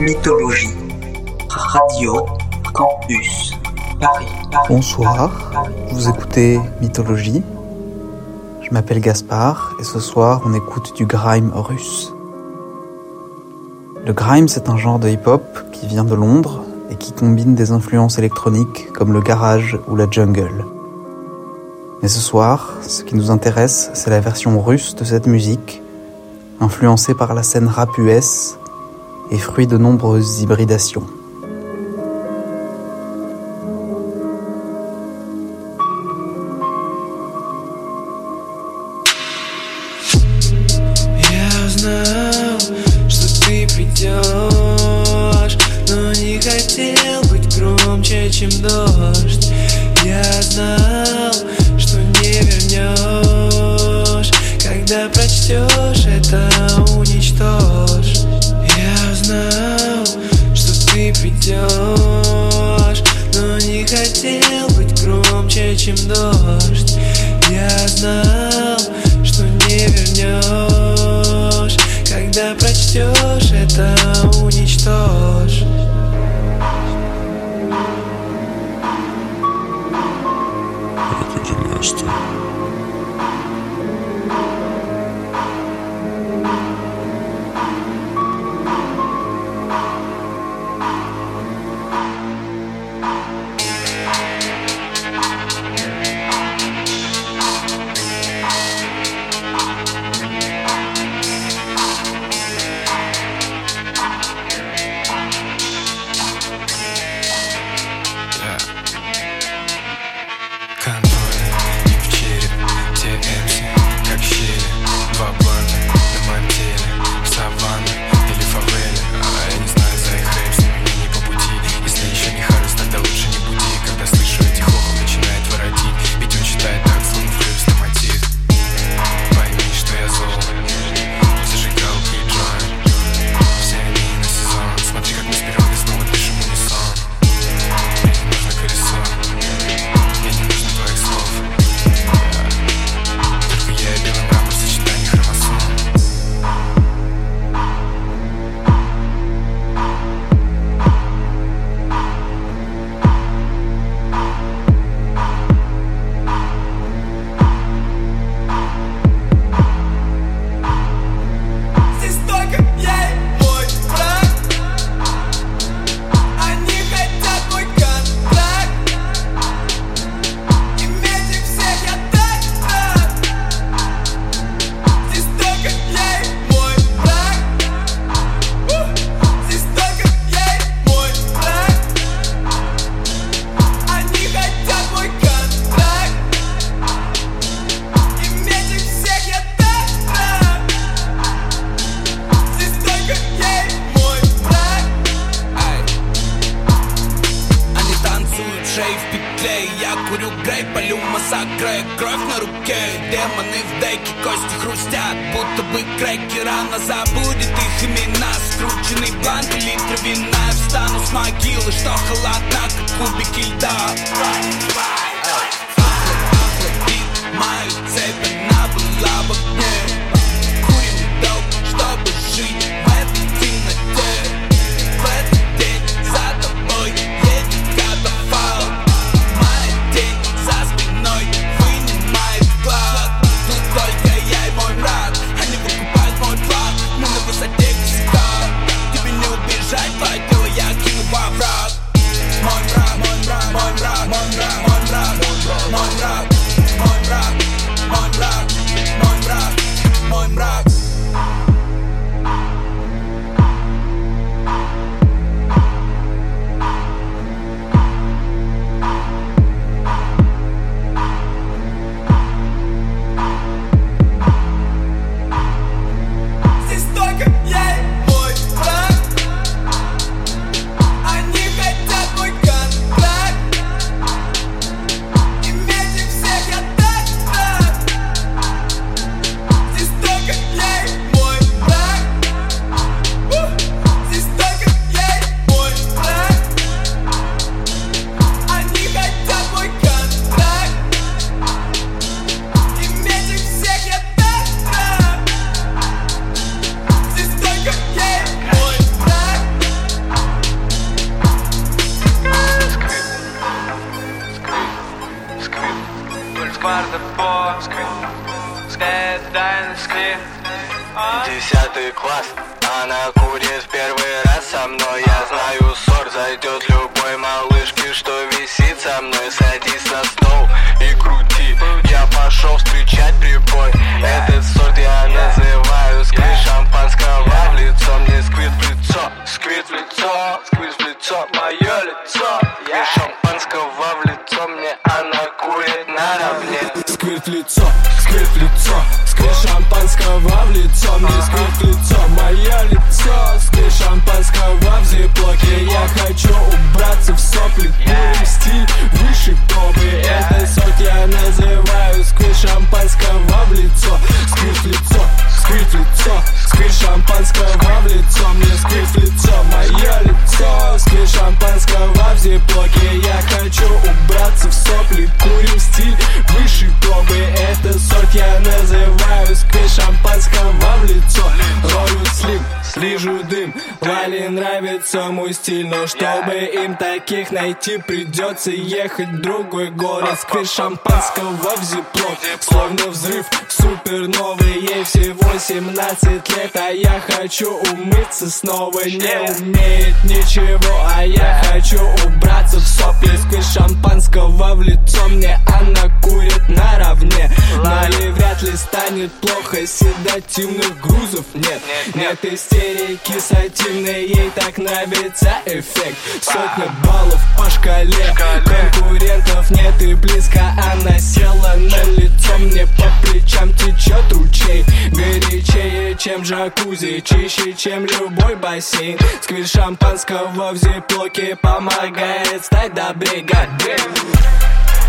Mythologie. Radio Campus. Paris. Bonsoir, vous écoutez Mythologie. Je m'appelle Gaspard et ce soir on écoute du grime russe. Le grime c'est un genre de hip-hop qui vient de Londres et qui combine des influences électroniques comme le garage ou la jungle. Mais ce soir, ce qui nous intéresse, c'est la version russe de cette musique, influencée par la scène rap US et fruit de nombreuses hybridations. Нравится мой стиль Но чтобы им таких найти Придется ехать в другой город. Сквирт шампанского в зиплок Словно взрыв суперновый Ей всего 17 лет А я хочу умыться снова. Не умеет ничего А я хочу убраться в сопли Сквирт шампанского в лицо. Мне она курит наравне. Нали вряд ли станет плохо Седативных грузов нет. Нет истерики сативной Ей так нравится эффект. Сотня баллов по шкале. Конкурентов нет и близко. Она села на лицо Мне по плечам течет ручей Горячее, чем джакузи Чище, чем любой бассейн. Сквирт шампанского в зиплоке Помогает стать добрее. Goddamn.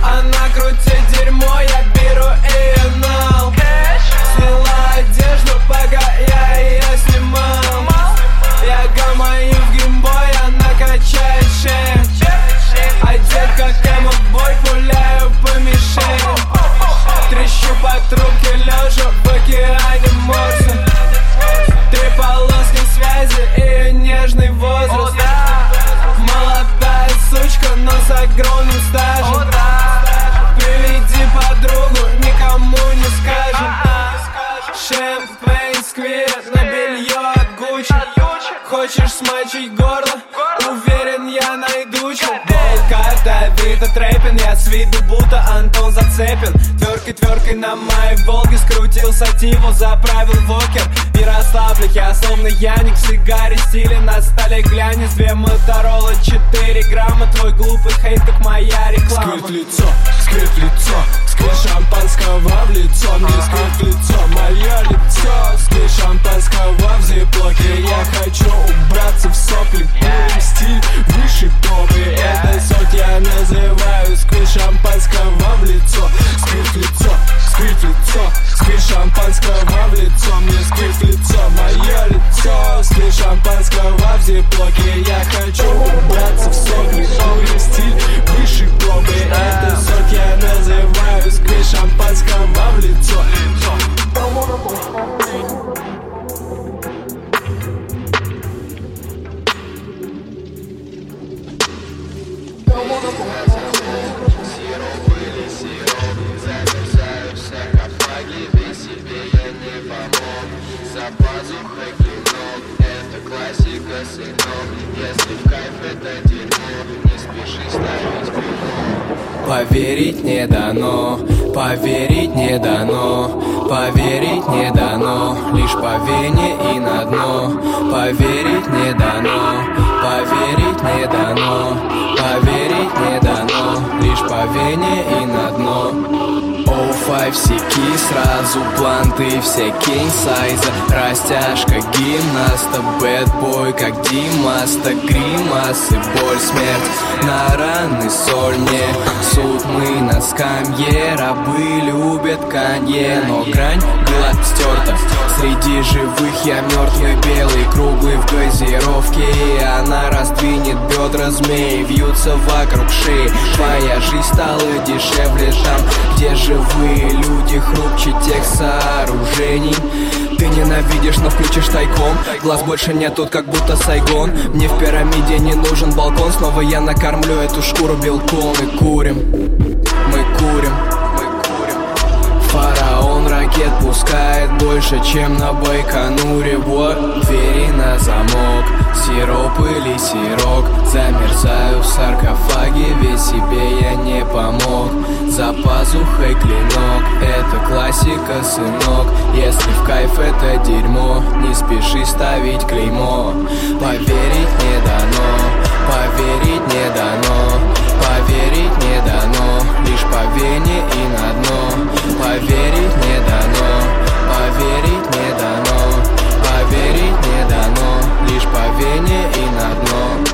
Она крутит дерьмо, я беру нал. Сняла одежду, пока я ее снимал Сативу, заправил вокер И расслаблю я, словно Яник сигаре стиле на столе. Глянец Две Моторола, 4 грамма. Твой глупый хейт, как моя реклама. В лицо, в лицо Поверить не дано, поверить не дано, поверить не дано, лишь по вене и на дно. Поверить не дано, поверить не дано, поверить не дано, лишь по вене и на дно. Оу, файв, сики, сразу планты, все кинь Растяжка гимнаста, бэтбой, как Димаста Гримасы, боль, смерть, на раны соль не. Суд мы на скамье, рабы любят канье Но грань была стерта, среди живых я мертвый Белый, круглый в газировке И она раздвинет бедра змей Вьются вокруг шеи. Твоя жизнь стала дешевле там, где живые люди Хрупче тех сооружений. Ты ненавидишь, но включишь тайком. Глаз больше нет тут, как будто Сайгон. Мне в пирамиде не нужен балкон. Снова я накормлю эту шкуру белком. И курим, мы курим, Ракет пускает больше, чем на Байконуре. Вот двери на замок Сироп или сирок. Замерзаю в саркофаге Ведь себе я не помог. За пазухой клинок Это классика, сынок. Если в кайф это дерьмо Не спеши ставить клеймо. Поверить не дано Поверить не дано Поверить не дано Лишь по вене и на дно. Поверить не дано Поверить не дано. Поверить не дано Лишь по вене и на дно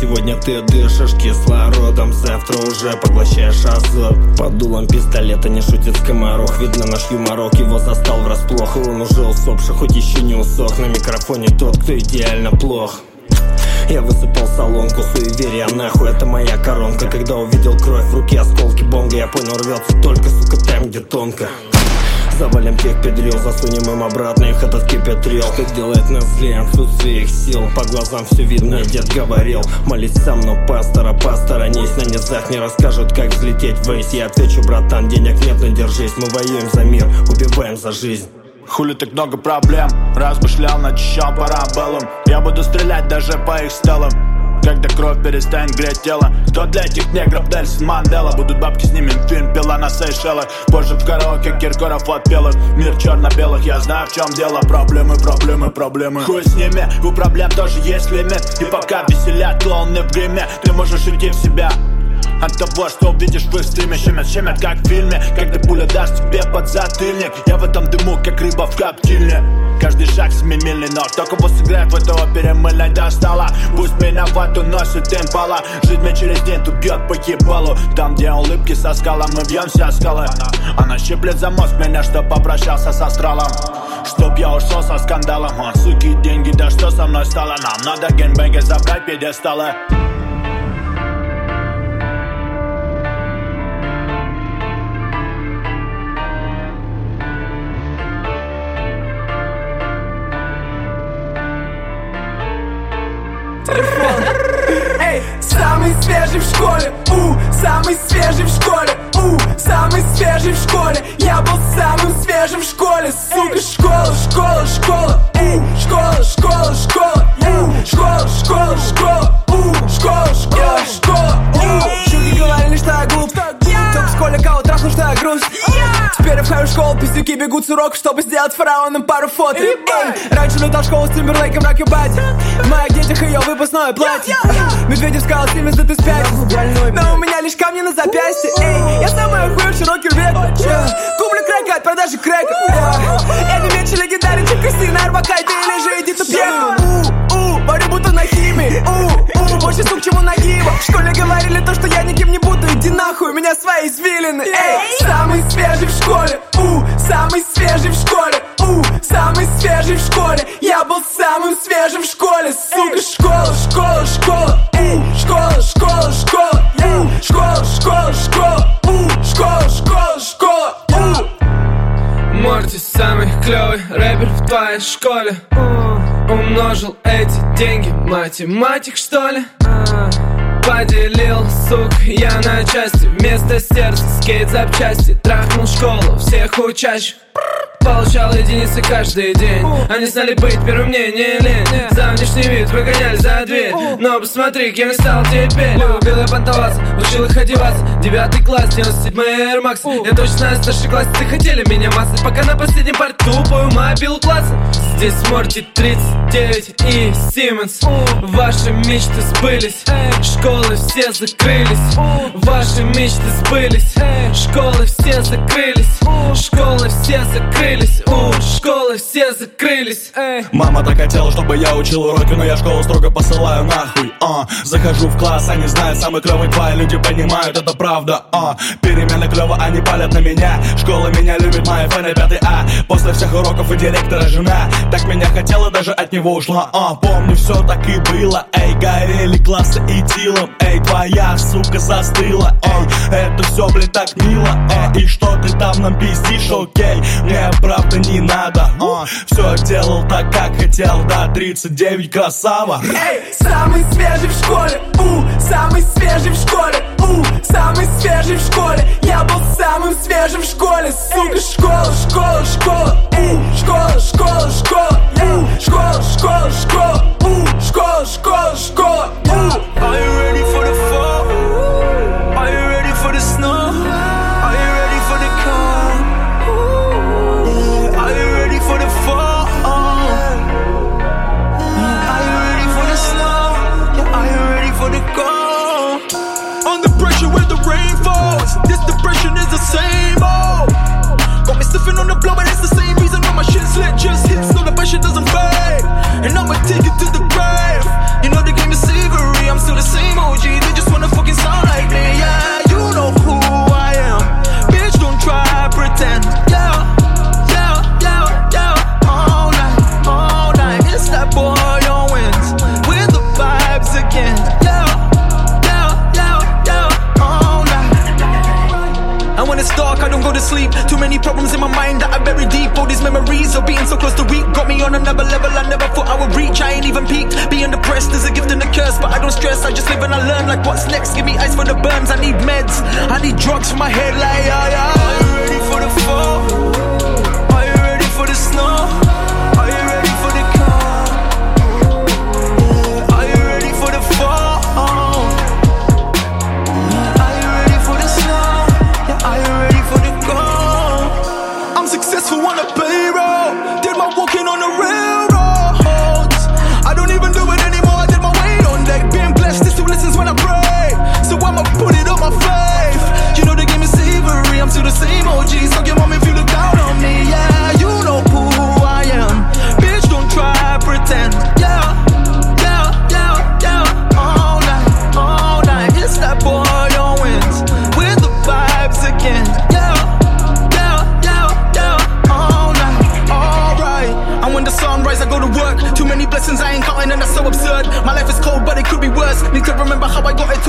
Сегодня ты дышишь кислородом, завтра уже поглощаешь азот. Под дулом пистолета не шутит скоморох, видно наш юморок Его застал врасплох, и он уже усопший, хоть еще не усох. На микрофоне тот, кто идеально плох. Я высыпал солонку, суеверия нахуй, это моя коронка. Когда увидел кровь в руке, осколки бонга Я понял, рвется только, сука, там, где тонко Завалим тех педрил, засунем им обратно их этот кипятрил Что делает нас злее, отсутствие их сил. По глазам все видно, дед говорил. Молись сам, но пастора, посторонись. На низах не расскажут, как взлететь ввысь. Я отвечу, братан, денег нет, но держись. Мы воюем за мир, убиваем за жизнь. Хули так много проблем? Размышлял, начищал парабеллум Я буду стрелять даже по их стелам когда кровь перестанет греть тело Кто для этих негров Нельсон Мандела. Будут бабки, снимем фильм «Пила на Сейшелах» Позже в караоке Киркоров отпел Мир черно-белых, я знаю в чем дело. Проблемы, проблемы, проблемы. Хуй с ними, у проблем тоже есть лимит. И пока веселят клоуны в гриме Ты можешь идти в себя от того, что увидишь в их стриме Щемят, щемят, как в фильме. Когда пуля даст тебе под затыльник Я в этом дыму, как рыба в коптильне. Каждый шаг семимильный, но кто кого сыграет в этой опере мыльной достала. Пусть меня в эту носит импала Жить мне через день тут по ебалу. Там, где улыбки со скалом, мы бьемся о скалы. Она щиплет за мозг меня, чтоб попрощался с астралом. Чтоб я ушел со скандалом. А, Суки, деньги, да что со мной стало? Нам надо геймбэнги забрать пьедесталы Эй, самый свежий в школе, у, самый свежий в школе, бегут с уроков, чтобы сделать фараоном пару фото. Эй, Раньше летал в школу с Тимберлейком, Раки Бати. В моих детях ее выпускное платье. Медведев сказал, Симмонс, да ты спять. Но у меня лишь камни на запястье. Эй, я самый охуев широкий век. Куплю крэка от продажи крека. Yeah. Это меньше легендарен, чем Кристина Арбакайте или же Эдита Пьеха. У, у, будто на химии. У, у, больше сук, чему нагиба В школе говорили то, что я никем не Иди нахуй, у меня свои извилины. Эй, самый свежий в школе. У, самый свежий в школе. У, самый свежий в школе. Я был самым свежим в школе. Сука, школа, школа, школа. У, школа, школа, школа. У, школа, школа, школа. У, школа, школа, школа. У! Морти самый клевый рэпер в твоей школе. Умножил эти деньги, математик что ли? Поделил, сук, я на части. Вместо сердца скейт запчасти. Трахнул школу всех учащих Получал единицы каждый день. Они знали быть первым, мне не лень. За внешний вид выгоняли за дверь. Но посмотри, кем я стал теперь. Любил я понтоваться, учил их одеваться. Девятый класс, 97 Air Max. Я точно знаю, старшеклассницы хотели меня массать Пока на последнем порту тупую мобилу класса Здесь Морти 39 и Симмонс Ваши мечты сбылись. Школы все закрылись. Ваши мечты сбылись. Школы все закрылись. Школы все закрылись У, школы все закрылись Эй. Мама так хотела, чтобы я учил уроки, но я школу строго посылаю нахуй. А, захожу в класс, они знают, самый клевый твои люди понимают, это правда. А, перемены клево, они палят на меня. Школа меня любит, мои фэны пятый А. После всех уроков и директора жена. Так меня хотела, даже от него ушла. А, помню, все так и было. Эй, горели классы и тилом. Эй, твоя сука застыла. Эй, это все, блин, так мило. Эй, и что ты там нам пиздишь, окей? Мне правда не надо. А, все делал так, как хотел, да, 39 красава. Эй, самый свежий в школе. У, самый свежий в школе. У, самый свежий в школе. Я был самым свежим в школе. Сука, школа, школа, школа. У, школа, школа, школа. У, школа, школа, школа. У, школа, школа, школа. У Are you ready So doesn't fade. And I'ma take it to the grave. You know the game is savory. I'm still the same OG. To sleep. Too many problems in my mind that I bury deep. All these memories of being so close to weak got me on another level I never thought I would reach. I ain't even peaked. Being depressed is a gift and a curse, but I don't stress. I just live and I learn. Like what's next? Give me ice for the burns. I need meds. I need drugs for my head. Like yeah, yeah. Are you ready for the fall? Are you ready for the snow?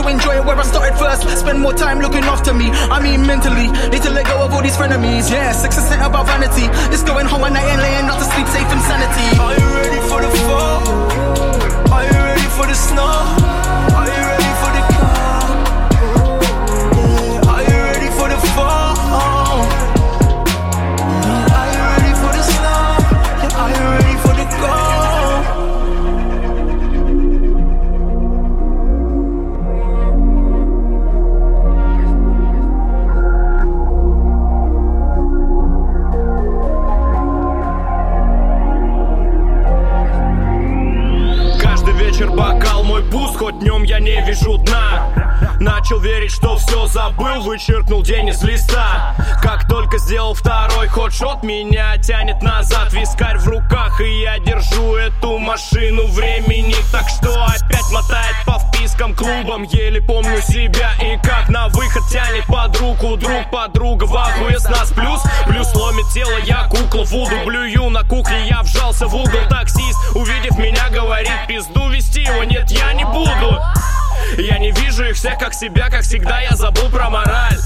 To enjoy it where I started first. Spend more time looking after me. I mean, mentally. Need to let go of all these frenemies. Yeah, success ain't about vanity. It's going home at night and laying out to sleep safe in sanity. Are you ready for the fall? Are you ready for the snow? Are you ready for the? Are you ready for the fall? Are you ready for the snow? Are you ready for the calm? не вижу дна. Начал верить, что все забыл, вычеркнул день из листа. Как только сделал второй ход, шот меня тянет назад. Вискарь в руках, и я держу эту машину времени. Так что опять мотает по впискам клубам Еле помню себя и как на выход тянет под руку Друг подруга в ахуе с нас плюс Плюс ломит тело, я кукла Вуду блюю. На кухне, я вжался в угол Таксист, увидев меня, говорит Пизду вести его, нет, я не буду я не вижу их всех как себя, как всегда я забыл про мораль.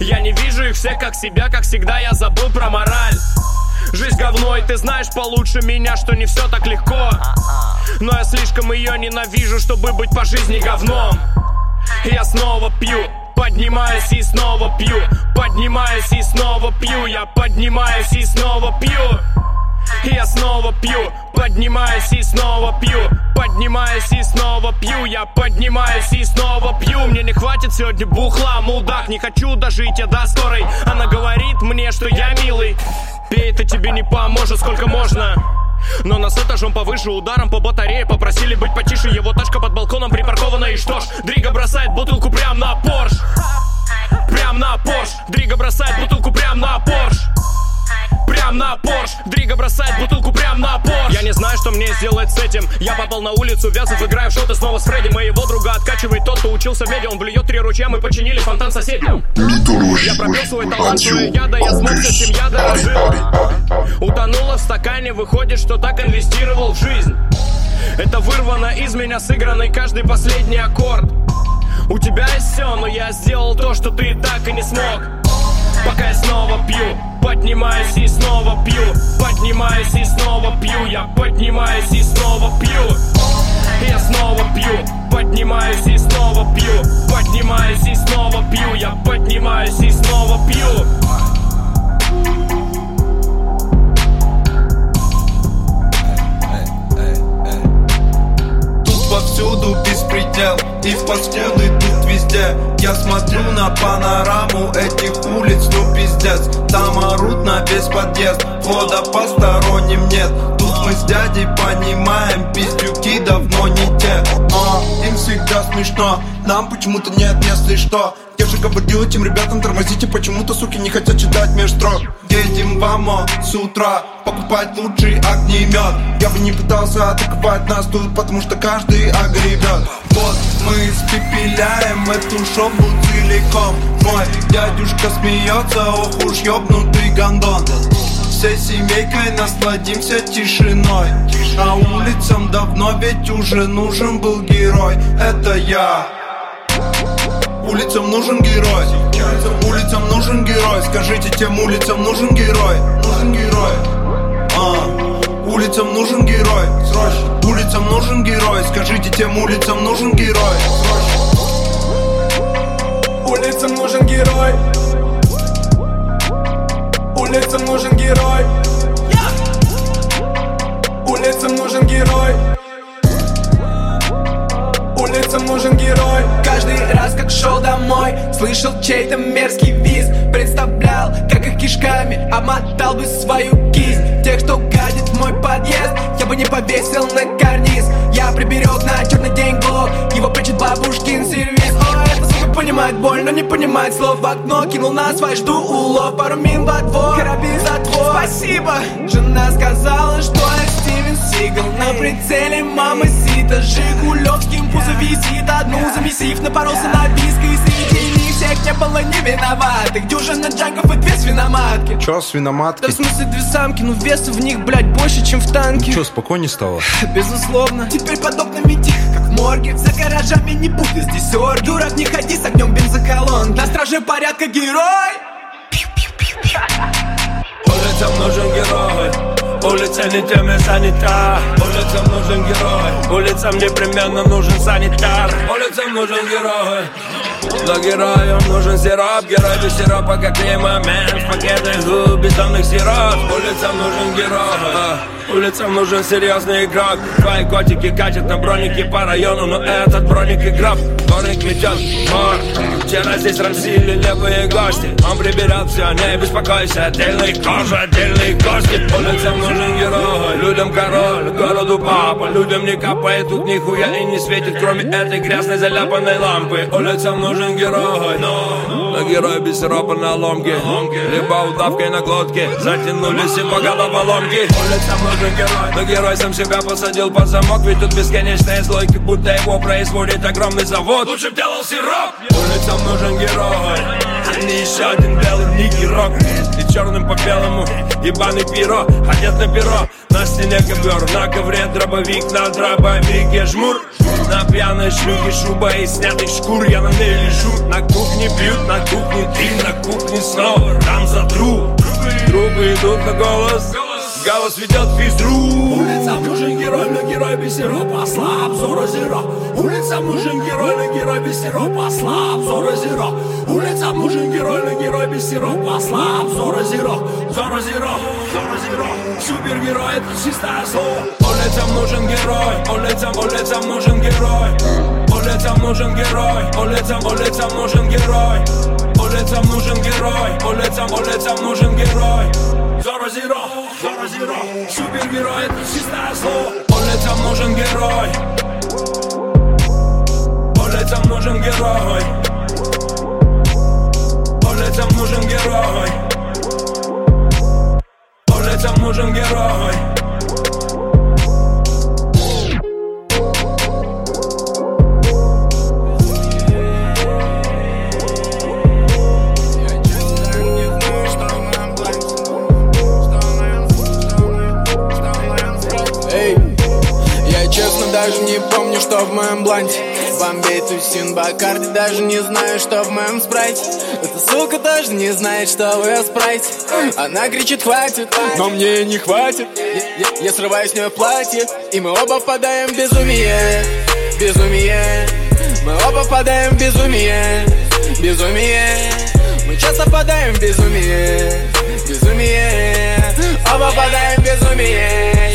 Я не вижу их всех как себя, как всегда я забыл про мораль Жизнь говно, и ты знаешь получше меня, что не все так легко. Но я слишком ее ненавижу, чтобы быть по жизни говном. Я снова пью, поднимаюсь и снова пью. Поднимаюсь и снова пью, я поднимаюсь и снова пью. Я снова пью, поднимаюсь и снова пью. Поднимаюсь и снова пью, я поднимаюсь и снова пью. Мне не хватит сегодня бухла, мудак Не хочу дожить я до скорой. Она говорит мне, что я милый Пей, это тебе не поможет, сколько можно. Но нас этажом повыше ударом по батарее Попросили быть потише, его тачка под балконом припаркована И что ж, Дрига бросает бутылку прям на Порш. Прям на Порш. Дрига бросает бутылку прям на Порш Прям на Порш. Дрига бросает бутылку прям на Порш. Я не знаю, что мне сделать с этим. Я попал на улицу, Вязов, играю в шоты снова с Фредди. Моего друга откачивает тот, кто учился в меди. Он блюет три ручья, мы починили фонтан соседям Я пропил свой талант, свою яда Я смог с этим я дорожил Утонула в стакане, выходит, что так инвестировал в жизнь. Это вырвано из меня сыгранный каждый последний аккорд. У тебя есть все, но я сделал то, что ты так и не смог. Пока я снова пью Поднимаюсь и снова пью. Поднимаюсь и снова пью. Я поднимаюсь и снова пью. Я снова пью. Поднимаюсь и снова пью. Поднимаюсь и снова пью. Я поднимаюсь и снова пью повсюду беспредел И паскуды тут везде. Я смотрю на панораму этих улиц, ну пиздец. Там орут на весь подъезд. Входа посторонним нет. Тут мы с дядей понимаем Пиздюки давно не те. А, им всегда смешно. Нам почему-то нет, если что? Я же говорил этим ребятам тормозите Почему-то, суки, не хотят читать меж строк. Едем в с утра Покупать лучший огнемет. Я бы не пытался атаковать нас тут Потому что каждый огребет. Вот мы испепеляем эту шобу целиком. Мой дядюшка смеется, ох уж ёбнутый гондон Всей семейкой насладимся тишиной. А улицам давно ведь уже нужен был герой. Это я. Улицам нужен герой. Улицам нужен герой. Скажите, тем улицам нужен герой? Нужен герой. А, Улицам нужен герой. Срочно Улицам нужен герой. Скажите, тем улицам нужен герой? Улицам нужен герой Улицам нужен герой. Улицам нужен герой. Улицам нужен герой. Каждый раз, как шел домой Слышал чей-то мерзкий виз. Представлял, как их кишками Обмотал бы свою кисть. Тех, кто гадит в мой подъезд Я бы не повесил на карниз. Я приберег на черный день глок Его прячет бабушкин сервис понимает боль, но не понимает слов. В окно кинул на свой, жду улов. Пару мин во двор, карабин затвор Спасибо. Жена сказала, что я Стивен Сигал. На прицеле мама сита. Жигулевским пузо висит. Одну замесив, напоролся на виск И среди них всех не было не виноватых. Дюжина джанков и две свиноматки. Чё, свиноматки? Да в смысле две самки, но веса в них, блядь, больше, чем в танке. Чё, спокойней стало? Безусловно. Теперь под окнами тихо, как в морге За гаражами не будет здесь орг Дурак, не ходи с огнем бензоколонки На страже порядка герой. Улицам нужен герой. Улица не теми санитар Улицам нужен герой. Улицам непременно нужен санитар. Улицам нужен герой но героям нужен сироп Герой без сиропа как и момент В пакетах губ бетонных сироп Улицам нужен герой. Улицам нужен серьезный игрок. Твои котики катят на бронике по району Но этот броник и гроб Дворник метет мор. Вчера здесь рамсили левые гости. Он приберет все, не беспокойся. Отдельный кожа, отдельные кости Улицам нужен герой. Людям король, городу папа. Людям не капает тут нихуя и не светит Кроме этой грязной заляпанной лампы. Улицам нужен нужен герой Но. Герой без сиропа на ломке. Либо удавкой на глотке. Затянулись и по головоломке Улицам нужен герой. Но герой сам себя посадил под замок. Ведь тут бесконечные злойки Будто его производит огромный завод. Лучше б делал сироп. Улицам нужен герой. А не еще один белый Ники Рок И черным по белому. Ебаный пиро Одет на перо. На стене ковер На ковре дробовик На дробовике жмур. На пьяной шлюхе шуба и снятых шкур. Я на ней лежу, на кухне бьют, на кухне ты, на кухне снова. Там за труп, трупы идут на Голос ведет физру Улицам нужен герой, но герой без сиропа Слаб, зора зеро. Улицам нужен герой, но герой без сиропа Слаб, зора зеро. Улицам нужен герой, но герой без сиропа Слаб, зора зеро. Зора зеро, зора зеро. Супергерой это чистое слово Улицам нужен герой Улицам, улицам нужен герой. Улицам нужен герой Улицам, улицам нужен герой. Улицам нужен герой Улицам, улицам нужен герой Зора зеро, зора зеро Супергерой это чистое слово Улицам нужен герой Улицам нужен герой Улицам нужен герой Улицам нужен герой что в моем бланте Бомбей, тусин, бакарди, даже не знаю, что в моем спрайте. Эта сука тоже не знает, что в ее спрайте. Она кричит, хватит, но мне не хватит. Я, я- я срываю с нее платье, и мы оба впадаем в безумие. Безумие, мы оба впадаем в безумие. Безумие, мы часто впадаем в безумие. Безумие, оба впадаем в безумие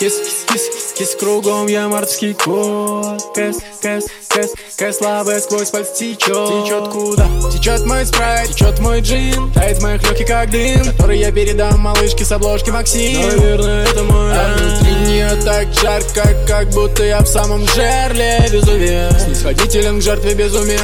Кис, кис, кис, кругом я морский кот. Кэс, кэс, кэс, кэс, слабая сквозь пальцы течет. Течет куда? Течет мой спрайт, течет мой джин. Тает в моих легких как дым Который я передам малышке с обложки Максим. Наверное, это мой А внутри нее так жарко, как будто я в самом жерле Безумия. Снисходителен к жертве безумия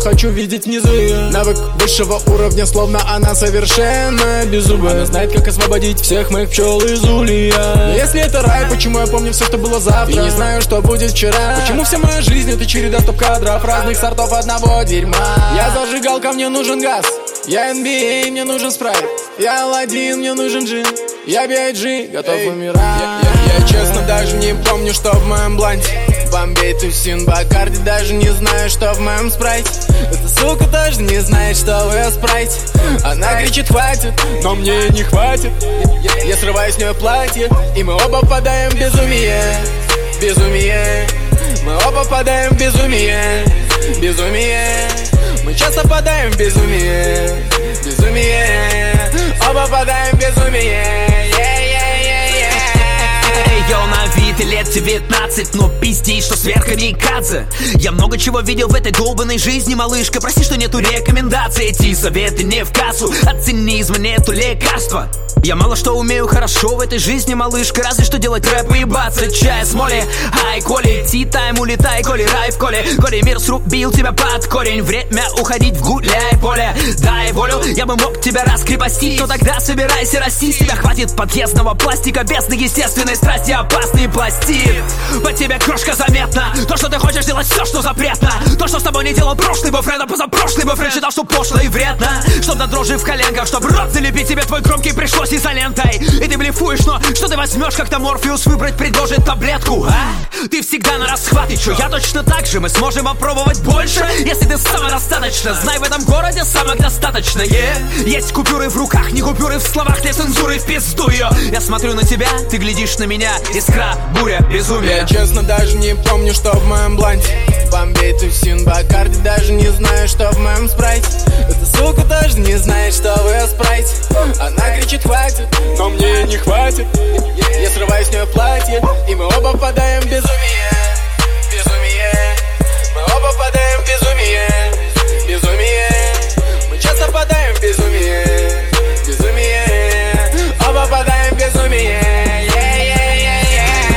хочу видеть внизу ее Навык высшего уровня, словно она совершенно беззубая Она знает, как освободить всех моих пчел из улья. Но если это рай, почему я помню все, что было завтра? И не знаю, что будет вчера. Почему вся моя жизнь это череда стоп-кадров Разных сортов одного дерьма? Я зажигалка, мне нужен газ. Я NBA, мне нужен спрайт. Я Аладдин, мне нужен джин. Я B.I.G, готов умирать. Я, я- я честно даже не помню, что в моем бланте Бомбей, тусин, бакарди, даже не знаю, что в моем спрайте. Эта сука тоже не знает, что в ее спрайте. Она кричит, хватит, но мне не хватит. Я, срываю с нее платье, и мы оба впадаем в безумие. Безумие, мы оба впадаем в безумие. Безумие, мы часто впадаем в безумие. Безумие, оба впадаем в безумие и лет 19 Но пиздей, что сверхкамикадзе Я много чего видел в этой долбанной жизни, малышка. Прости, что нету рекомендаций. Эти советы не в кассу. От цинизма нету лекарства я мало что умею хорошо в этой жизни, малышка Разве что делать рэп и ебаться чай с моли Ай, Коли, ти-тайм, улетай, Коли, рай в Коле Коли, мир срубил тебя под корень Время уходить в гуляй поле. Дай волю, я бы мог тебя раскрепостить Но тогда собирайся расти. Тебя хватит подъездного пластика Без естественной страсти опасный пластид По тебе крошка заметна. То, что ты хочешь делать все, что запретно. То, что с тобой не делал прошлый бойфренд, а позапрошлый бойфренд Считал, что пошло и вредно. Чтоб на дрожи в коленках, чтоб рот залепить тебе твой громкий пришлось изолентой. И ты блефуешь, но что ты возьмешь, как-то Морфеус выбрать предложит таблетку, а? Ты всегда на расхват, и чё, я точно так же? Мы сможем попробовать больше, если ты самодостаточно. Знай, в этом городе самых достаточно, yeah. Есть купюры в руках, не купюры в словах Для цензуры в пизду ее Я смотрю на тебя, ты глядишь на меня Искра, буря, безумие. Я честно даже не помню, что в моем бланте Бомбей, тусин, бакарди, даже не знаю, что в моем спрайте. Эта сука тоже не знает, что в ее спрайте. Она кричит, хватит, но мне не хватит. Я, срываю с нее платье, и мы оба впадаем в безумие Безумие, мы оба впадаем в безумие Безумие, мы часто впадаем в безумие. Безумие, оба впадаем в безумие Yeah-yeah-yeah-yeah.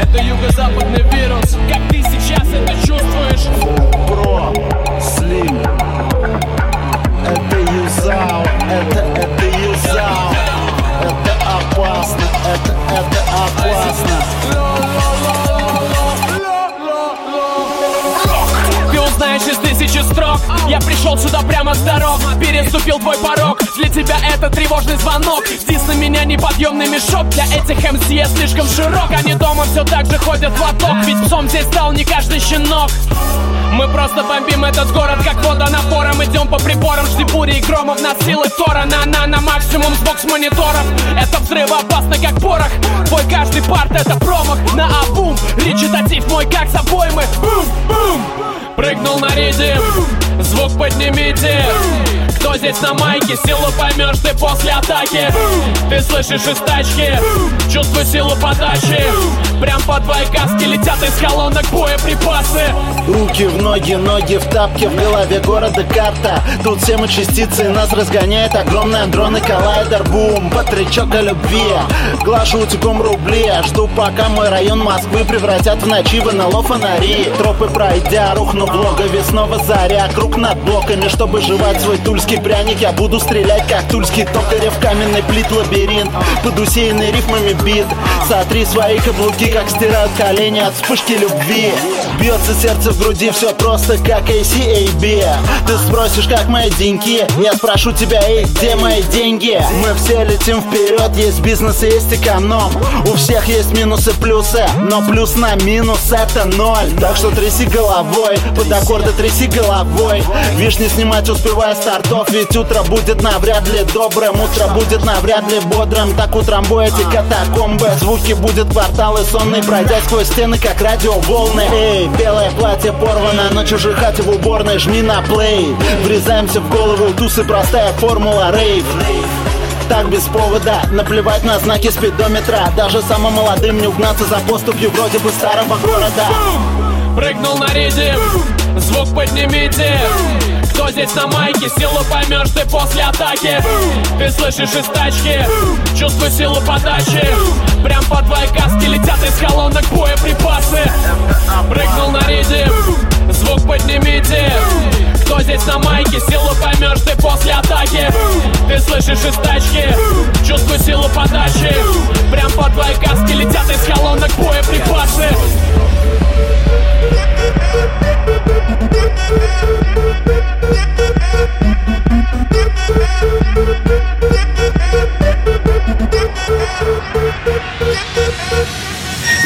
Это юго-западный вирус. Как ты сейчас это чувствуешь? Бро, слим Это юзао, это, это тысячи строк Я пришел сюда прямо с дорог Переступил твой порог. Для тебя это тревожный звонок. Здесь на меня неподъемный мешок. Для этих МС я слишком широк. Они дома все так же ходят в лоток. Ведь псом здесь стал не каждый щенок. Мы просто бомбим этот город, как вода напором Идем по приборам, жди бури и громов. Нас силы Тора, на на на максимум с бокс мониторов. Это взрыв опасно, как порох. Твой каждый парт это промах. На абум, речитатив мой как с обоймы Бум, бум Прыгнул на ритм, звук поднимите Кто здесь на майке, силу поймешь ты после атаки. Ты слышишь из тачки, чувствуй силу подачи. Прям по твоей каске летят из колонок боеприпасы. Руки в ноги, ноги в тапке, в голове города карта. Тут все мы частицы, нас разгоняет огромный дрон и коллайдер. Бум, потречок о любви, глажу утюгом рубли Жду пока мой район Москвы превратят в ночи в НЛО фонари Тропы пройдя, рухну в логове, снова заря. Круг над блоками, чтобы жевать свой тульский пряник Я буду стрелять, как тульский токарев, каменный плит лабиринт. Под усеянный рифмами бит. Сотри свои каблуки, как стирают колени от вспышки любви. Бьется сердце в груди, все просто как ACAB Ты спросишь, как мои деньги? Я спрошу тебя, эй, где мои деньги? Мы все летим вперед, есть бизнес и есть эконом. У всех есть минусы, плюсы Но плюс на минус это ноль. Так что тряси головой, под аккорды тряси головой. Вишни снимать успевая стартов Ведь утро будет навряд ли добрым Утро будет навряд ли бодрым. Так утром бой эти катакомбы Звуки будет кварталы сонный Пройдя сквозь стены, как радиоволны. Эй, белое платье порвано На чужой хате в уборной жми на плей. Врезаемся в голову, тусы простая формула рейв. Так без повода Наплевать на знаки спидометра. Даже самым молодым не угнаться за поступью Вроде бы старого города Прыгнул на ритм, звук поднимите. Кто здесь на майке, силу поймешь ты после атаки. Ты слышишь из тачки, чувствуй силу подачи. Прям по твоей каске летят из колонок боеприпасы. Прыгнул на ритм, звук поднимите. Кто здесь на майке, силу поймешь ты после атаки. Ты слышишь из тачки, чувствуй силу подачи. Прям по твоей каске летят из колонок боеприпасы Yeah.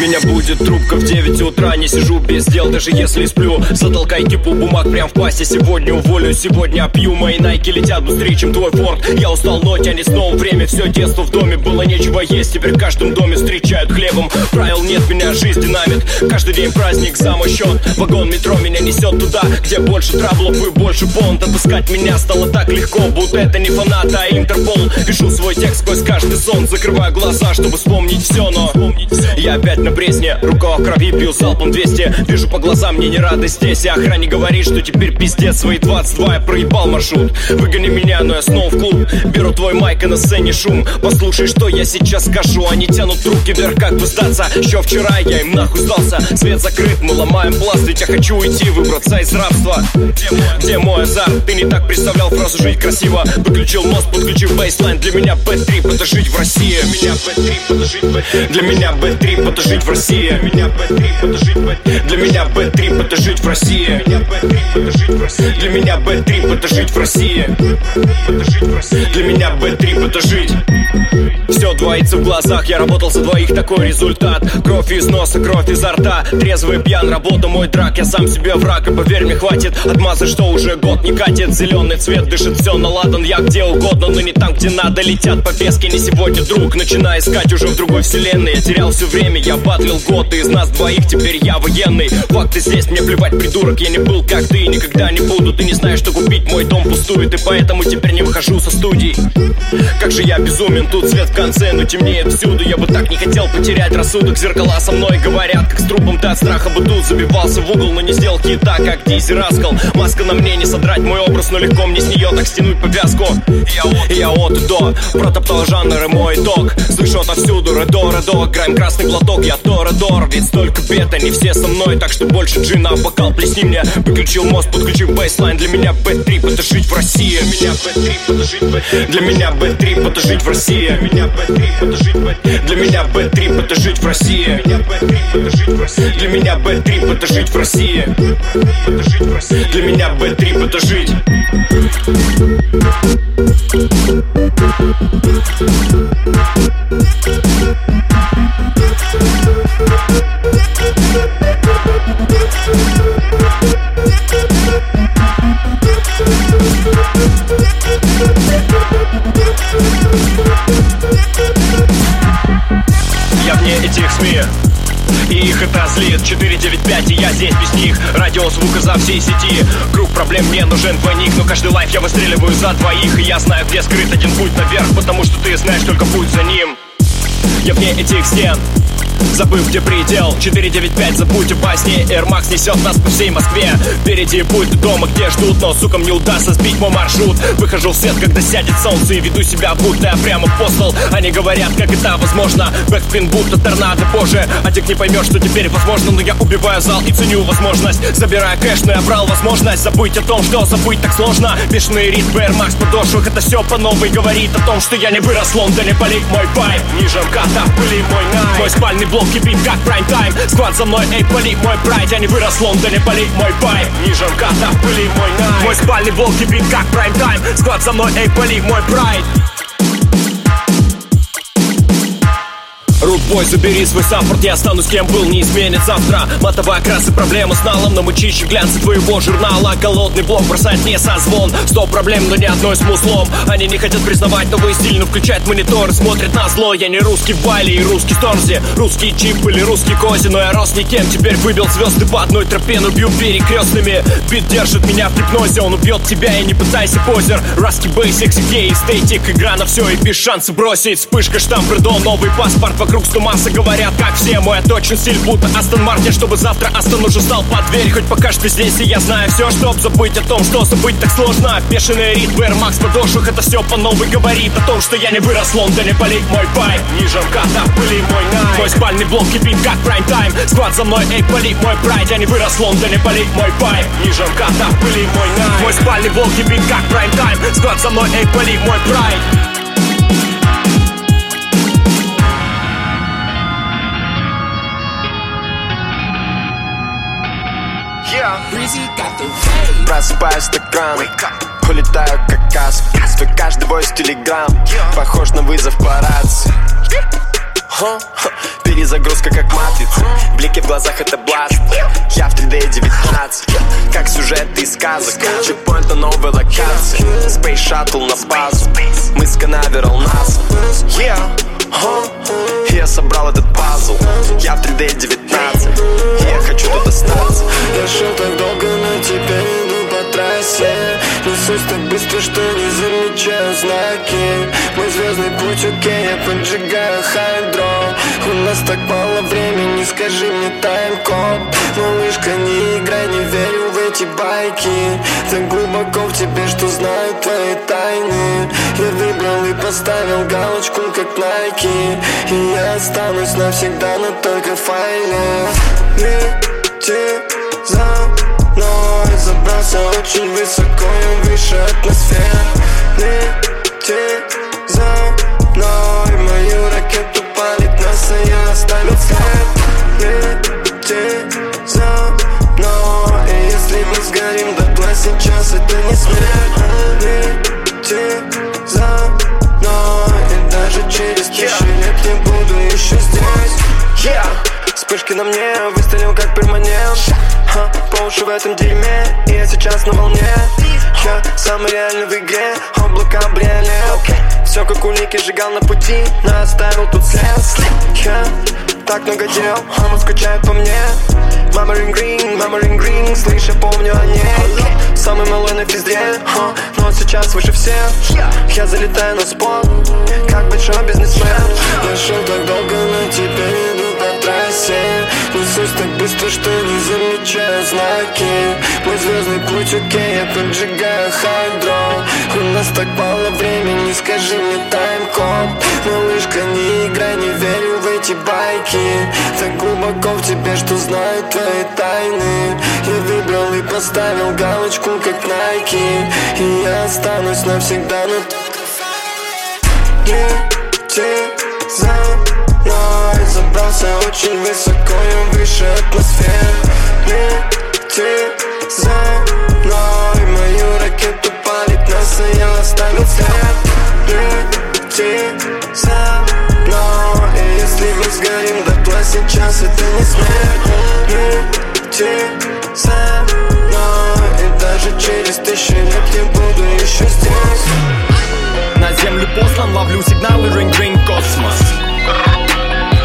Меня будет трубка в 9 утра Не сижу без дел, даже если сплю. Затолкай кипу бумаг прям в пасте Сегодня уволю, сегодня пью Мои найки летят быстрее, чем твой форт Я устал, но тянет снова время Все детство в доме было нечего есть. Теперь в каждом доме встречают хлебом. Правил нет, меня жизнь динамит. Каждый день праздник за мой счет Вагон метро меня несет туда Где больше траблов и больше бонд. Отпускать меня стало так легко Будто это не фанат, а Интерпол. Пишу свой текст сквозь каждый сон Закрываю глаза, чтобы вспомнить все Но я опять на пресне Рука в крови, пью залпом 200 Вижу по глазам, мне не рады здесь. И охране говорит, что теперь пиздец Свои 22 я проебал маршрут. Выгони меня, но я снова в клуб. Беру твой майк и на сцене шум. Послушай, что я сейчас скажу. Они тянут руки вверх, как бы сдаться. Еще вчера я им нахуй сдался. Свет закрыт, мы ломаем пласт Ведь я хочу уйти, выбраться из рабства. Где мой, где мой азарт? Ты не так представлял фразу «жить красиво» Выключил мост, подключив бейслайн Для меня б-трип это жить в России. Для меня б-трип это жить Для меня б-трип это жить в России. Меня б-трип это жить Для меня б-трип это жить в России. Для меня б-трип это жить в России. Для меня б-трип это жить все двоится в глазах, я работал за двоих, такой результат. Кровь из носа, кровь изо рта. Трезвый пьян, работа мой драк Я сам себе враг, и поверь мне, хватит. Отмазы, что уже год не катит. Зеленый цвет дышит, все наладан. Я где угодно, но не там, где надо. Летят по не сегодня, друг. Начинаю искать уже в другой вселенной. Я терял все время, я батлил год И из нас двоих теперь я военный. Факты здесь, мне плевать, придурок Я не был как ты, никогда не буду Ты не знаешь, что купить, мой дом пустует И поэтому теперь не выхожу со студий Как же я безумен, тут свет в конце, но темнеет всюду. Я бы так не хотел потерять рассудок Зеркала со мной говорят, как с трупом Ты от страха бы тут забивался в угол Но не сделал хита, как Дизи Раскал Маска на мне, не содрать мой образ Но легко мне с нее так стянуть повязку. Я от, я от и до Протоптал жанр и мой итог Слышу отовсюду, редо, редо Грайм красный платок, я Торадор Ведь столько бед, они все со мной. Так что больше джина, бокал плесни мне. Выключил мост, подключил бейслайн Для меня б-трип это жить в России. Для меня б-трип это жить в Для меня б-трип это жить в России Для меня б-трип это жить в Для меня б-трип это жить в России. Для меня б-трип это жить в России. Для меня б-трип это жить Я вне этих СМИ. И их это злит 495, и я здесь без них. Радио звука за всей сети. Круг проблем мне нужен двойник Но каждый live я выстреливаю за двоих. И я знаю, где скрыт один путь наверх Потому что ты знаешь только путь за ним. Я вне этих стен Забыв, где предел 495, забудь о басне Max несет нас по всей Москве. Впереди путь до дома, где ждут Но, сукам, не удастся сбить мой маршрут. Выхожу в свет, когда сядет солнце И веду себя, будто я прямо апостол Они говорят, как это возможно? Backspin, будто торнадо, боже А ты не поймешь, что теперь возможно Но я убиваю зал и ценю возможность. Забираю кэш, но я брал возможность. Забыть о том, что забыть так сложно. Бешеный ритм, Max подошвах. Это все по новой говорит о том, что я не вырос в Лондоне. Полит мой вайб, ниже МКАТа пыли мой найм Мой спальный блок кипит как прайм тайм. Склад за мной, эй, пали мой прайд. Я не вырос в Лондоне, пали мой вайб. Ниже МКАТа пыли мой найм Мой спальный блок кипит как прайм тайм. Склад за мной, эй, пали мой прайд Рудбой, забери свой саппорт, я останусь кем был, не изменит завтра. Матовая краса, проблема с налом, но мы чище глянца твоего журнала. Голодный блок бросает мне созвон Сто проблем, но ни одной с муслом. Они не хотят признавать новый стиль, но включают монитор Смотрят на зло, я не русский в Байле и русский Сторзи Русский чип или русский кози, но я рос никем. Теперь выбил звезды по одной тропе, но бью перекрестными. Бит держит меня в гипнозе, он убьет тебя и не пытайся позер. Раски бейсик, гей, эстетик, игра на все и без шанса бросить. Вспышка, штамп, бредо, новый паспорт вокруг Вокруг сто масса говорят, как все. Мой точен стиль, будто Астон Мартин Чтобы завтра Астон уже стал под дверь. Хоть пока что здесь и я знаю все Чтоб забыть о том, что забыть так сложно. Бешеный ритм, Air Max подошвах Это все по новой говорит о том, что я не вырос в Лондоне. Полить мой байк, ниже МКАТа пыли мой найм. Мой спальный блок кипит как прайм тайм Склад за мной, эй, полить мой прайд. Я не вырос в Лондоне Полить мой байк, ниже МКАТа пыли мой найм. Мой спальный блок кипит как прайм тайм Склад за мной, эй, полить мой прайд Просыпаюсь так рано Улетаю как касп Твой каждый войс телеграм. Похож на вызов по рации. Перезагрузка как матрица. Блики в глазах это бласт. Я в 3D 19 Как сюжет из сказок. Чекпоинт на новой локации. Space Shuttle на базу. Мы сканаверал нас. Yeah Я собрал этот пазл Я в 3D 19 Я хочу тут остаться. Я шел так долго, но теперь иду по трассе Несусь так быстро, что не замечаю знаки. Мой звездный путь, окей, я поджигаю хайдро У нас так мало времени, скажи мне тайм-код Малышка, не играй, не верю в эти байки. Так глубоко в тебе, что знаю твои тайны. Я выбрал и поставил галочку, как Nike И я останусь навсегда, но только в файле. Лети за мной Забрался очень высоко, я выше атмосфер Лети за мной Мою ракету палит НАСА, я оставил след. Лети за мной И если мы сгорим дотла сейчас, это не смерть. Лети за мной И даже через тысячу лет не буду еще здесь. Yeah. Вспышки на мне, выстрелил как перманент. Ха, По уши в этом дерьме, и я сейчас на волне. Я самый реальный в игре, облака бриолет Все как улики сжигал на пути, но оставил тут след. Я так много дел, она скучает по мне. Мама грин, мама ринг грин, слышь, я помню о ней. Самый малой на пизде, но сейчас выше всех. Я залетаю на спот, как большой бизнесмен. Я шел так долго, но теперь иду по трассе Несусь так быстро, что не замечаю знаки. Мой звездный путь, окей, я поджигаю хайдро У нас так мало времени, скажи мне тайм-код Малышка, не играй, не верю в эти байки. Так глубоко в тебе, что знаю твои тайны. Я выбрал и поставил галочку, как Nike И я останусь навсегда, но Лети за Забрался очень высоко, я выше атмосферы. Лети за мной Мою ракету палит НАСА, я оставил след Лети за мной И если мы сгорим дотла сейчас, это не смерть. Лети за мной И даже через тысячу лет я буду еще здесь. На землю послан, ловлю сигналы, ринг-ринг, космос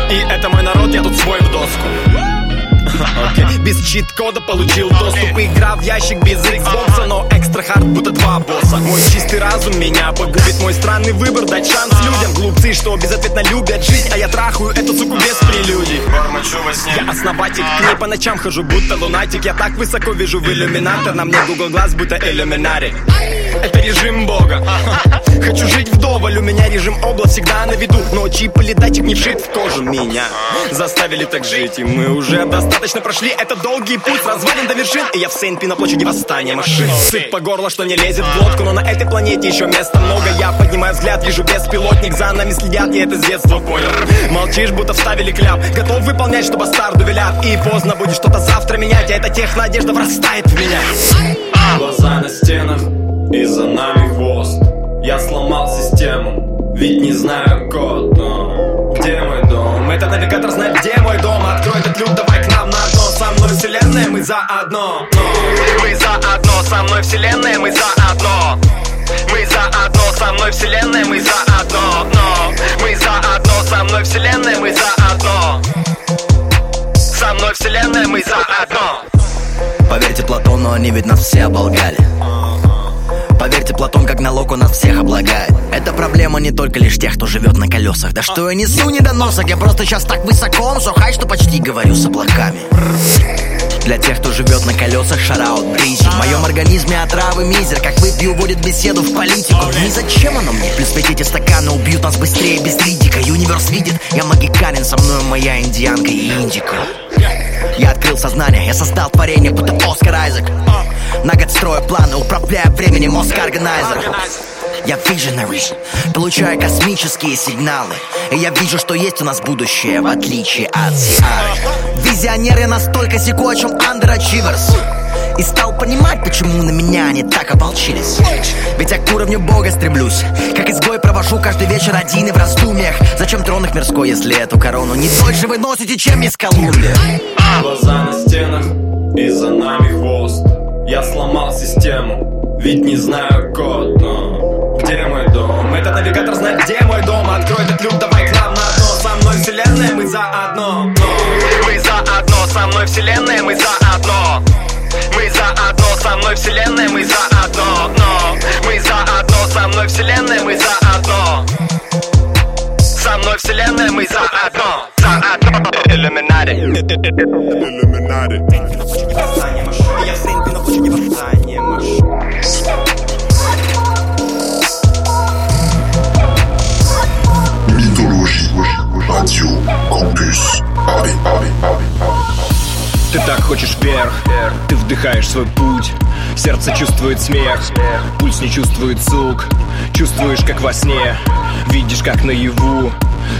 И это мой народ, я тут свой в доску. Окей. Без чит-кода получил доступ. Игра в ящик без Xbox, но экстра хард, будто два босса. Мой чистый разум меня погубит. Мой странный выбор дать шанс людям. Глупцы, что безответно любят жизнь А я трахаю эту суку без прелюдий. Я основатель, к ней по ночам хожу, будто лунатик. Я так высоко вижу в иллюминатор. На мне Google глаз, будто иллюминари Это режим бога Хочу жить вдоволь, у меня режим обла всегда на виду. Но чип или датчик не вшит в кожу меня. Заставили так жить, и мы уже достаточно прошли. Это долгий путь, развалин до вершин. И я в Сейнт-Пи на площади восстания. Машин Сыт по горло, что не лезет в глотку. Но на этой планете еще места много. Я поднимаю взгляд, вижу беспилотник. За нами следят, я это с детства понял. Молчишь, будто вставили кляп. Готов выполнять, что бастарду велят. И поздно будет что-то завтра менять. А эта технодежда врастает в меня. Глаза на стенах, и за нами хвост Я сломал систему, ведь не знаю код но Где мой дом? Этот навигатор знает, где мой дом. Открой этот люк, давай к нам на дно. Со мной вселенная, мы заодно Но Мы заодно, со мной вселенная, мы заодно Мы заодно, со мной вселенная, мы заодно Но Мы заодно, со мной вселенная, мы заодно Со мной вселенная, мы заодно Поверьте Платону, они ведь нас все оболгали Поверьте, Платон как налог у нас всех облагает. Это проблема не только лишь тех, кто живет на колесах. Да что я несу недоносок, я просто сейчас так высоко сухай, что почти говорю с облаками. Для тех, кто живет на колесах, шараут, бризи. В моем организме отравы мизер Как выпью, уводит беседу в политику. Ни зачем оно мне? Плюс ведь эти стаканы убьют нас быстрее без ридика Юниверс видит, я магикален Со мной моя индианка и индика. Я открыл сознание, я создал творение, будто Оскар Айзек На год строю планы, управляя временем, Оскар Органайзер. Я visionary, получаю космические сигналы. И я вижу, что есть у нас будущее, в отличие от Сиары Визионер я настолько секу, о чем underachievers и стал понимать, почему на меня они так ополчились. Ведь я к уровню Бога стремлюсь. Как изгой провожу каждый вечер один и в раздумьях. Зачем трон их мирской, если эту корону не дольше вы носите, чем из Колумбия Глаза на стенах, и за нами хвост Я сломал систему, ведь не знаю код но Где мой дом? Этот навигатор знает, где мой дом. Открой этот люк, давай к нам на дно. Со мной вселенная, мы заодно Но Мы заодно, со мной вселенная, мы заодно мы заодно, со мной вселенная, мы заодно Но мы заодно, со мной вселенная, мы заодно Со мной вселенная, мы заодно Заодно Я в Ты так хочешь вверх, ты вдыхаешь свой путь. Сердце чувствует смех, пульс не чувствует звук. Чувствуешь, как во сне, видишь, как наяву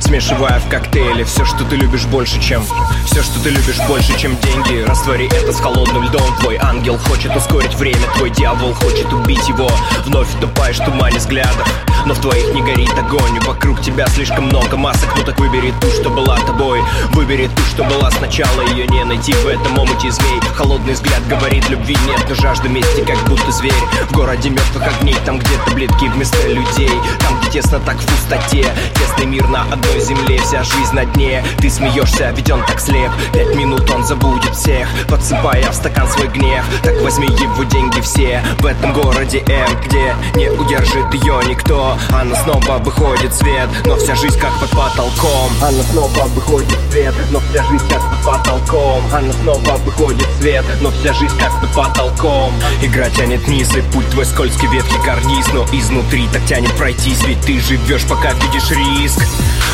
Смешивая в коктейле все, что ты любишь больше, чем Все, что ты любишь больше, чем деньги. Раствори это с холодным льдом. Твой ангел хочет ускорить время. Твой дьявол хочет убить его. Вновь утопаешь в тумане взглядов Но в твоих не горит огонь. Вокруг тебя слишком много масок. Ну так выбери ту, что была тобой. Выбери ту, что была сначала. Ее не найти в этом омуте змей. Холодный взгляд говорит, любви нет Но жажда мести, как будто зверь В городе мертвых огней Там, где таблетки вместо людей. Там, где тесно так в пустоте. Тесный мир на одной земле Вся жизнь на дне. Ты смеешься, ведь он так слеп. Пять минут он забудет всех Подсыпая в стакан свой гнев. Так возьми его деньги все В этом городе М, где не удержит ее никто. Она снова выходит свет Но вся жизнь как под потолком. Она снова выходит свет Но вся жизнь как под потолком. Она снова выходит свет, но вся жизнь как под потолком. Игра тянет вниз, и путь твой скользкий, ветхий карниз Но изнутри так тянет пройтись, ведь ты живешь, пока видишь риск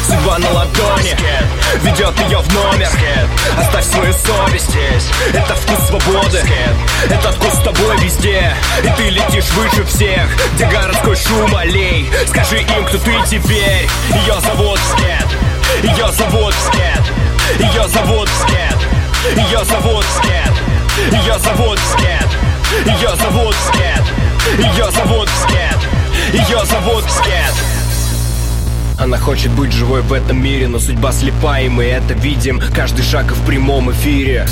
Судьба на ладони, ведет ее в номер. Оставь свою совесть. Это вкус свободы. Этот вкус с тобой везде, и ты летишь выше всех Где городской шум аллей, скажи им, кто ты теперь. Ее зовут Скет, ее зовут Скет. Ее зовут Скет, ее зовут Скет. Ее зовут Скет, ее зовут Скет. Ее зовут Скет, ее зовут Скет она хочет быть живой в этом мире, но судьба слепа, и мы это видим. Каждый шаг в прямом эфире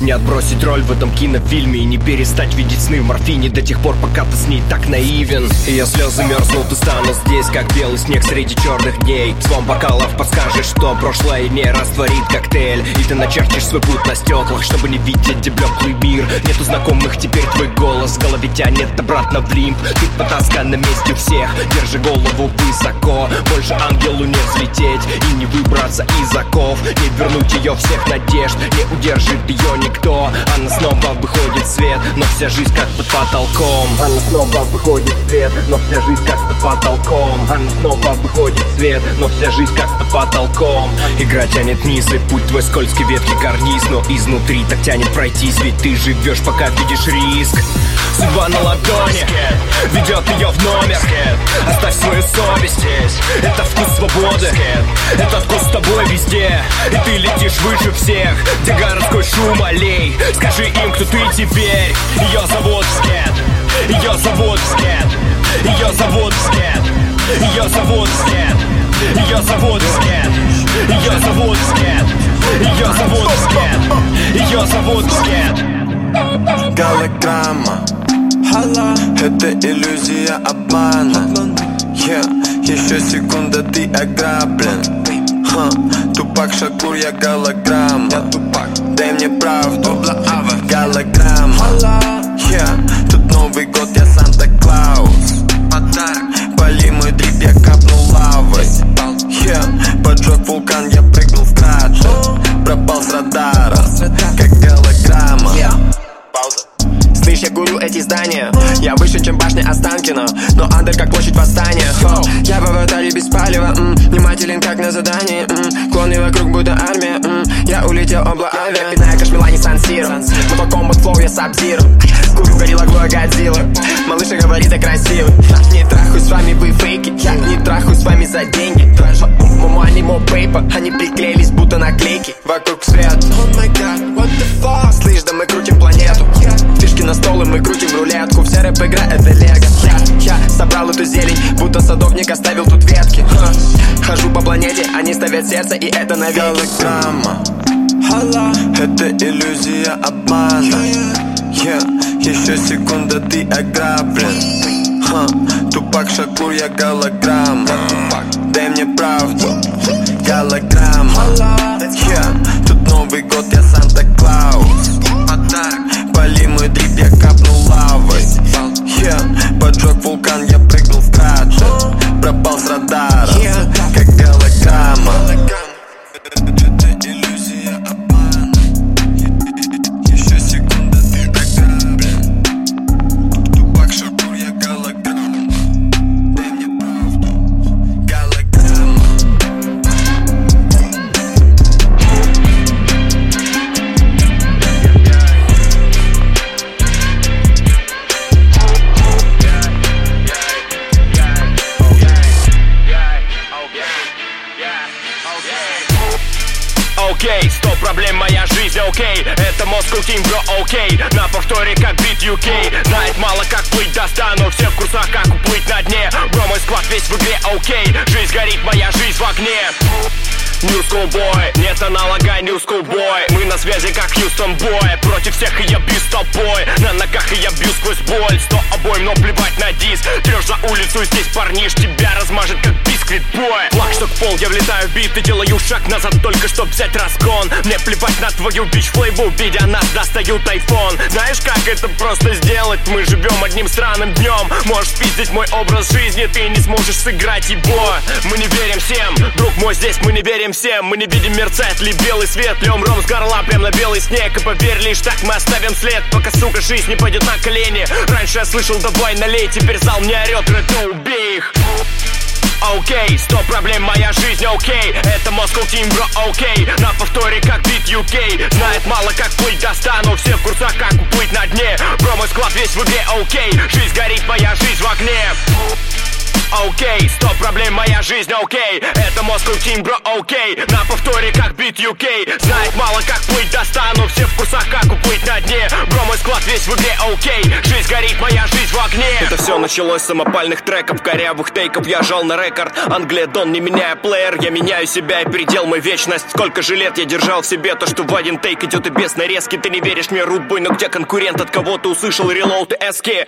не отбросить роль в этом кинофильме И не перестать видеть сны в морфине До тех пор, пока ты с ней так наивен. Я слезы мерзнут и стану здесь Как белый снег среди черных дней. Звон бокалов подскажет, что прошлое не растворит коктейль. И ты начерчишь свой путь на стеклах Чтобы не видеть блеклый мир. Нету знакомых, теперь твой голос В голове тянет обратно в лимб. Ты потаскан на месте всех Держи голову высоко. Больше ангелу не взлететь И не выбраться из оков. Не вернуть ее всех надежд Не удержит ее никто. Она снова выходит в свет Но вся жизнь как под потолком. Она снова выходит в свет Но вся жизнь как под потолком. Она снова выходит в свет Но вся жизнь как под потолком. Игра тянет вниз и путь твой скользкий ветхий карниз Но изнутри так тянет пройтись Ведь ты живешь пока видишь риск. Судьба на ладони Ведет ее в номер. Оставь свою совесть здесь Это вкус свободы. Этот вкус с тобой везде И ты летишь выше всех. Где городской шум аллей Скажи им, кто ты теперь. Ее зовут Скет. Ее зовут Скет. Ее зовут Скет. Ее зовут Скет. Ее зовут Скет. Ее зовут Скет. Ее зовут Скет. Ее зовут Скет. Голограмма. Это иллюзия обмана. Yeah. Еще секунда, ты ограблен Ха. Тупак Шакур, я голограмма. Дай мне правду. Голограмма. Yeah. Тут Новый год, я Санта-Клаус. Поли мой дрип, я капнул лавой. Yeah. Поджег вулкан, я прыгнул в кратер. Пропал с радара, как голограмма. Пауза. Слышь, я гурю эти здания. Я выше, чем башня Останкина. Но андер, как площадь восстания. Я в аватаре без палева. М, Внимателен, как на задании Я улетел обла авиа. Пиная кашмела, не Mortal Kombat Flow, я Сабзиро Курю, горилла, глоя, Годзилла Малыша говорит, я красивый. Не трахаюсь с вами, вы фейки. Я не трахаюсь с вами за деньги. Мама, они мо пейпа. Они приклеились, будто наклейки. Вокруг свет Oh my god, what the fuck? Слышь, да мы крутим планету. Фишки на стол, и мы крутим рулетку. Вся рэп-игра — это лего. Я, я собрал эту зелень Будто садовник оставил тут ветки. Хожу по планете, они ставят сердце И это навеки Голограмма Это иллюзия обмана. Yeah. Еще секунда, ты ограблен. Ха. Тупак Шакур, я голограмма. Дай мне правду. Голограмма. Yeah. Тут Новый год, я Санта-Клаус Поли мой дрип, я капнул лавой. Yeah. Поджег вулкан, я прыгнул в кратер. Пропал с радара, Окей, сто проблем, моя жизнь, окей. Это Moscow Team, бро, окей. На повторе, как бит UK Знает мало, как плыть достану Все в курсах, как уплыть на дне. Бро, мой склад весь в игре, окей. Жизнь горит, моя жизнь в огне. New School Boy, нет аналога New School Boy. Мы на связи как Хьюстон Бой. Против всех и я бью с тобой. На ногах и я бью сквозь боль. Сто обоим, но плевать на диск. Трешь за улицу, здесь парниш Тебя размажет как бисквит бой. Флаг что в пол я влетаю в бит и делаю шаг назад Только чтоб взять разгон. Мне плевать на твою бич флейбу Видя нас достают айфон. Знаешь как это просто сделать? Мы живем одним странным днем. Можешь спиздить мой образ жизни Ты не сможешь сыграть его Мы не верим всем. Друг мой, здесь мы не верим всем. Мы не видим мерцает ли белый свет. Льем ром с горла прям на белый снег. И поверь лишь так мы оставим след. Пока, сука, жизнь не пойдет на колени. Раньше я слышал давай налей. Теперь зал мне орет, рэты убей их Окей, сто проблем, моя жизнь, окей. Это Moscow Team, окей. На повторе, как бит UK Знает мало, как плыть достану Все в курсах, как уплыть на дне. Бро, мой склад весь в игре, окей. Жизнь горит, моя жизнь в огне Окей, сто проблем, моя жизнь, окей. Это Moscow Team, бро, окей. На повторе, как бит UK Знает мало, как плыть достану. Все в курсах, как уплыть на дне. Бро, мой склад весь в игре, окей. Жизнь горит, моя жизнь в огне. Это все началось с самопальных треков Корявых тейков. Я жал на рекорд. Англия, Дон, не меняя плеер. Я меняю себя и передел мой вечность. Сколько же лет я держал в себе То, что в один тейк идет и без нарезки. Ты не веришь мне, рудбой, но где конкурент? От кого ты услышал релоуд и эски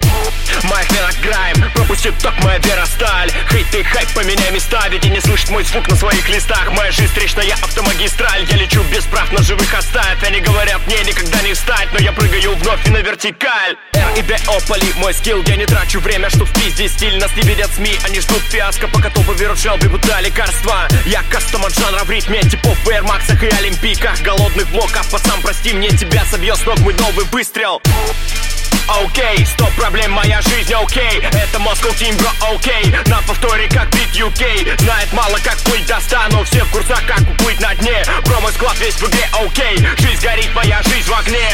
венок грайм Пропустит ток, моя вера сталь Хейт и хайп, поменяй места Ведь и не слышит мой звук на своих листах. Моя жизнь встречная автомагистраль. Я лечу без прав, на живых оставь Они говорят, мне никогда не встать Но я прыгаю вновь и на вертикаль. R и BO, поли мой скилл. Я не трачу время, что в пизде стиль Нас не видят СМИ, они ждут фиаско Пока топы берут шел, бегут лекарства. Я кастом от жанра в ритме Типов в Max'ах и Олимпиках Голодных блоков, пацан, прости мне Тебя собьет с ног мой новый выстрел Окей, сто проблем, моя жизнь, окей. Это Moscow Team, бро, окей. На повторе, как бит UK Знает мало, как плыть достану Все в курсах, как уплыть на дне. Бро, мой склад весь в игре, окей. Жизнь горит, моя жизнь в огне.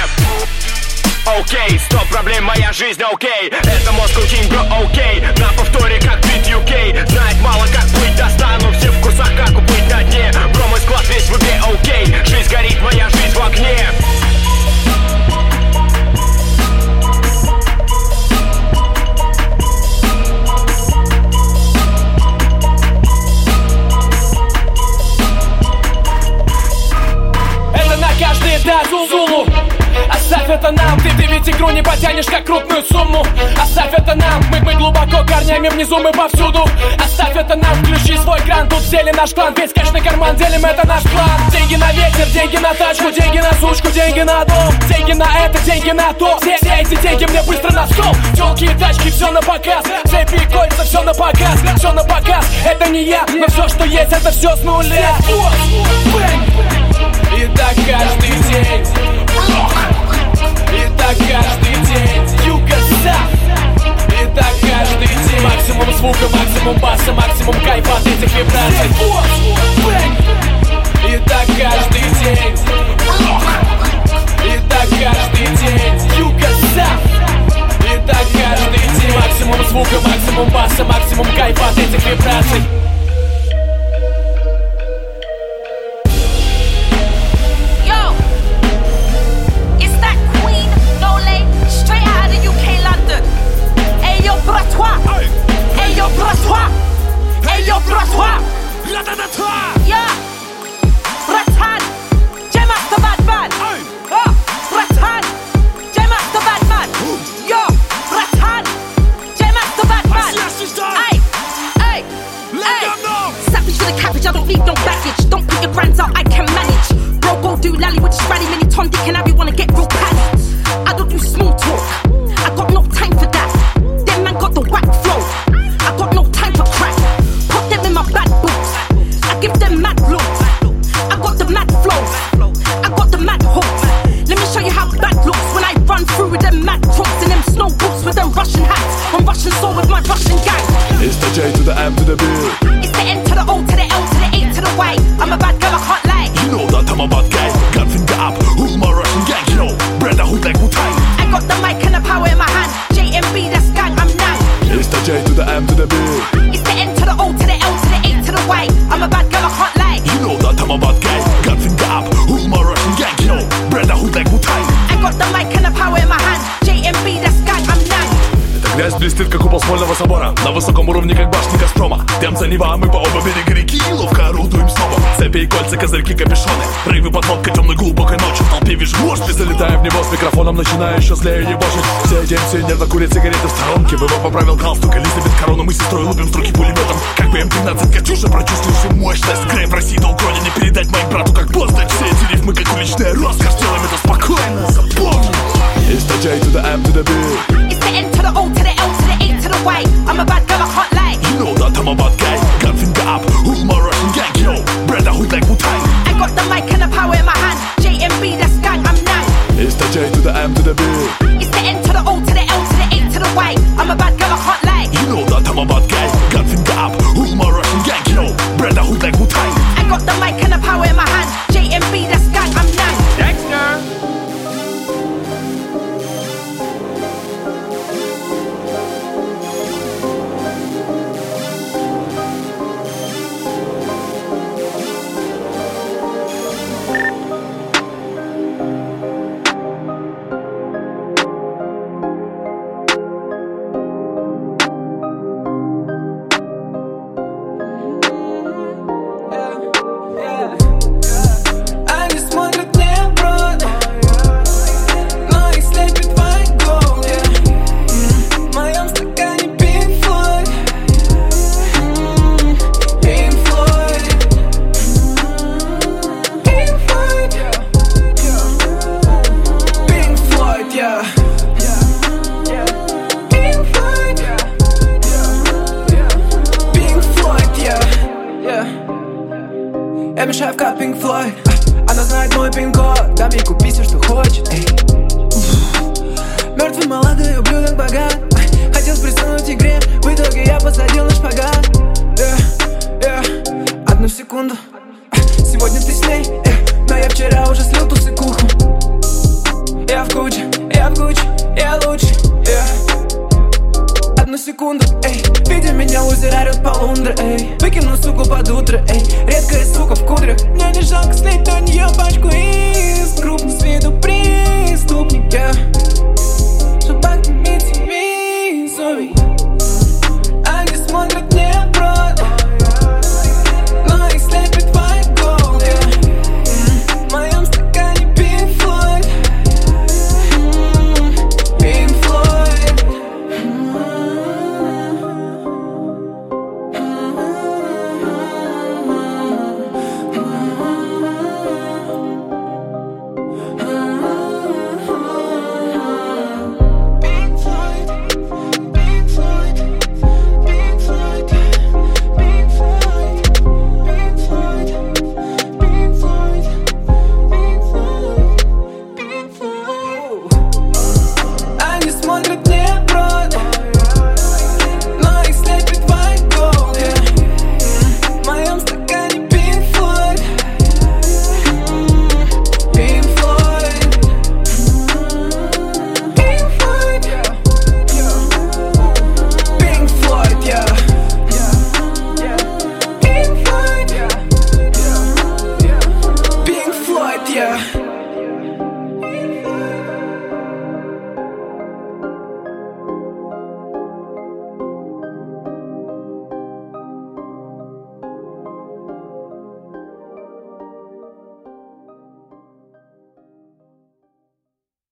Окей, сто проблем, моя жизнь, окей. Это Moscow Team, бро, окей. На повторе, как бит UK Знает мало, как плыть достану Все в курсах, как уплыть на дне. Бро, мой склад весь в игре, окей. Жизнь горит, моя жизнь в огне Этаж Зулу. Оставь это нам, ты, ты ведь игру не потянешь как крупную сумму. Оставь это нам, мы, мы глубоко корнями внизу, мы повсюду. Оставь это нам, включи свой кран, тут сели наш клан. Весь кэш карман, делим это наш план. Деньги на ветер, деньги на тачку, деньги на сучку, деньги на дом. Деньги на это, деньги на то, все, все эти деньги мне быстро на стол Телки и тачки, все на показ, цепи и кольца, все на показ Все на показ, это не я, но все, что есть, это все с нуля И так каждый день. И так каждый день. Юго-Запад. И так каждый день. Максимум звука, максимум баса, максимум кайфа от этих вибраций. И так каждый день. И так каждый день. Юго-Запад. И так каждый день. Максимум звука, максимум баса, максимум кайфа от этих вибраций Hey yo, bratois. Hey yo, bratois. Hey yo, bratois. Yeah, Bratan. Jem up the bad man. Oh, Bratan. Up the bad man. Yo, Bratan. Up the bad man. Hey, oh. hey, hey. Savage to the cabbage, I don't need no baggage. Don't put your brands out, I can manage. Bro, go do lally with Spraddy, mini Tom, Dick, and Harry wanna get real panic. Russian soul with my Russian gang. It's the J to the M to the B. It's the N to the O to the L купол смольного собора. На высоком уровне, как башни Газпрома. Темца Нева, мы по оба берега реки Ловко орудуем снова Цепи и кольца, козырьки, капюшоны. Рейвы, подводка, темной глубокой ночью В толпе вижу вождь И залетаю в него с микрофоном Начинаю еще злее ебошить Все день, все нервно курят сигареты в сторонке. Выбор поправил галстук Элизабет Корону Мы с сестрой лупим струки пулеметом. Как бы М13 Катюша Прочувствую всю мощность. Грейв России долг родине Передать моим брату как постать Все эти рифмы как уличная роскошь Делаем это спокойно, запомни It's the J to the M to the B. It's the N to the O to the L to the to the Y. I'm a bad girl, I can't lie. You know that I'm a bad guy Gun finger up, who's my Russian gang Yo, brother hood like Wu-Tang I got the mic and the power in my hand. JMB, that's gang, I'm nang. It's the J to the M to the B It's the N to the O to the L to the A to the Y. I'm a bad girl, I can't lie. Видя меня,